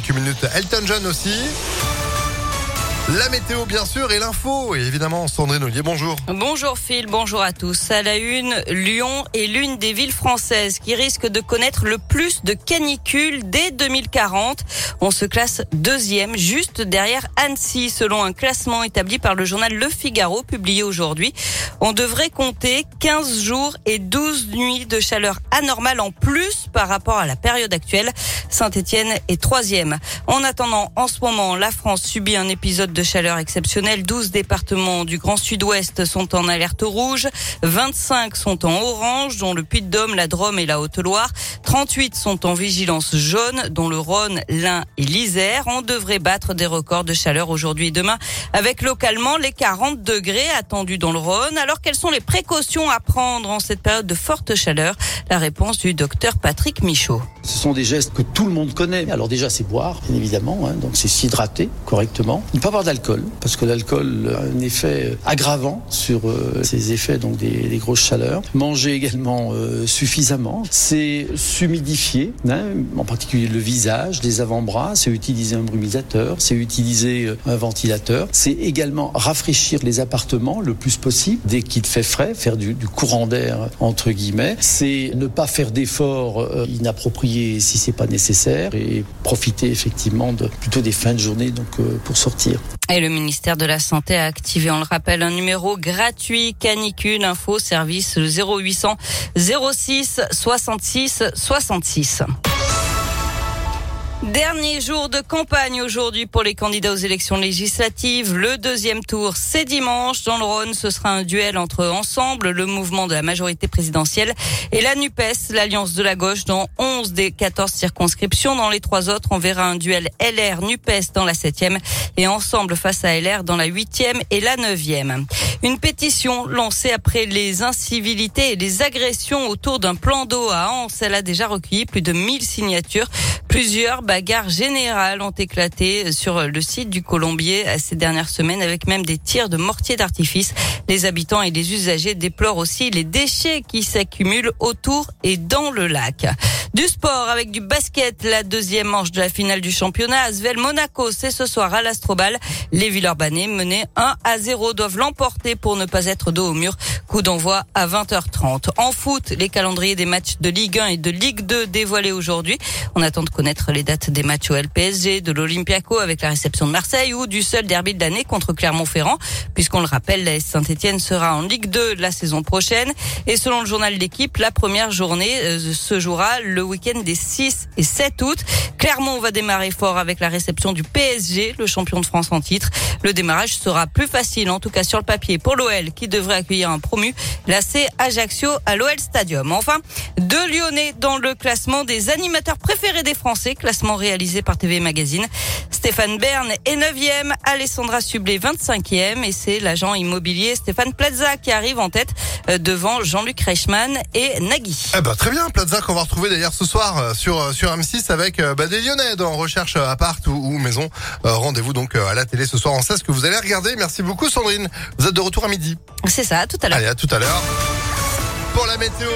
quelques minutes, Elton John aussi. La météo, bien sûr, et l'info. Et évidemment, Sandrine Ollier, bonjour. Bonjour Phil, bonjour à tous. À la une, Lyon est l'une des villes françaises qui risque de connaître le plus de canicules dès 2040. On se classe deuxième, juste derrière Annecy, selon un classement établi par le journal Le Figaro, publié aujourd'hui. On devrait compter 15 jours et 12 nuits de chaleur anormale en plus par rapport à la période actuelle. Saint-Etienne est troisième. En attendant, en ce moment, la France subit un épisode de chaleur exceptionnelle. 12 départements du Grand Sud-Ouest sont en alerte rouge. 25 sont en orange, dont le Puy-de-Dôme, la Drôme et la Haute-Loire. 38 sont en vigilance jaune, dont le Rhône, l'Ain et l'Isère. On devrait battre des records de chaleur aujourd'hui et demain, avec localement les 40 degrés attendus dans le Rhône. Alors, quelles sont les précautions à prendre en cette période de forte chaleur? La réponse du docteur Patrick Michaud. Ce sont des gestes que tout le monde connaît. Alors déjà, c'est boire, bien évidemment, hein, donc c'est s'hydrater correctement. Ne pas d'alcool, parce que l'alcool a un effet aggravant sur euh, ces effets donc des, grosses chaleurs. Manger également euh, suffisamment. C'est s'humidifier, hein, en particulier le visage, les avant-bras. C'est utiliser un brumisateur, c'est utiliser euh, un ventilateur. C'est également rafraîchir les appartements le plus possible dès qu'il fait frais, faire du, courant d'air entre guillemets. C'est ne pas faire d'efforts euh, inappropriés si c'est pas nécessaire et profiter effectivement de plutôt des fins de journée donc euh, pour sortir. Et le ministère de la Santé a activé, on le rappelle, un numéro gratuit canicule info service 0800 06 66 66. Dernier jour de campagne aujourd'hui pour les candidats aux élections législatives. Le deuxième tour, c'est dimanche. Dans le Rhône, ce sera un duel entre Ensemble, le mouvement de la majorité présidentielle, et la NUPES, l'alliance de la gauche, dans 11 des 14 circonscriptions. Dans les trois autres, on verra un duel LR-NUPES dans la septième et Ensemble face à LR dans la huitième et la neuvième. Une pétition lancée après les incivilités et les agressions autour d'un plan d'eau à Anse. Elle a déjà recueilli plus de 1000 signatures. Plusieurs bagarres générales ont éclaté sur le site du Colombier ces dernières semaines avec même des tirs de mortiers d'artifice. Les habitants et les usagers déplorent aussi les déchets qui s'accumulent autour et dans le lac. Du sport avec du basket, la deuxième manche de la finale du championnat. Asvel Monaco, c'est ce soir à l'Astrobal. Les Villeurbanais menés 1 à 0 doivent l'emporter pour ne pas être dos au mur. Coup d'envoi à 20h30. En foot, les calendriers des matchs de Ligue 1 et de Ligue 2 dévoilés aujourd'hui. On attend de connaître les dates des matchs au LPSG, de l'Olympiaco avec la réception de Marseille ou du seul derby de l'année contre Clermont-Ferrand. Puisqu'on le rappelle, la Saint-Etienne sera en Ligue 2 la saison prochaine. Et selon le journal d'équipe, la première journée euh, se jouera le week-end des 6 et 7 août. Clermont va démarrer fort avec la réception du PSG, le champion de France en titre. Le démarrage sera plus facile, en tout cas sur le papier, pour l'OL qui devrait accueillir un promu, C Ajaccio à l'OL Stadium. Enfin, deux Lyonnais dans le classement des animateurs préférés des Français, classement réalisé par TV Magazine. Stéphane Bern est 9e, Alessandra Sublet 25e et c'est l'agent immobilier Stéphane Plaza qui arrive en tête euh, devant Jean-Luc Reichmann et Nagui. Eh ben, très bien, Plaza qu'on va retrouver d'ailleurs ce soir euh, sur euh, sur M6 avec bah, des Lyonnais dans recherche appart ou, ou maison. Rendez-vous donc à la télé ce soir. On sait ce que vous allez regarder. Merci beaucoup Sandrine. Vous êtes de retour à midi. C'est ça, tout à l'heure. Allez, à tout à l'heure. Pour la météo.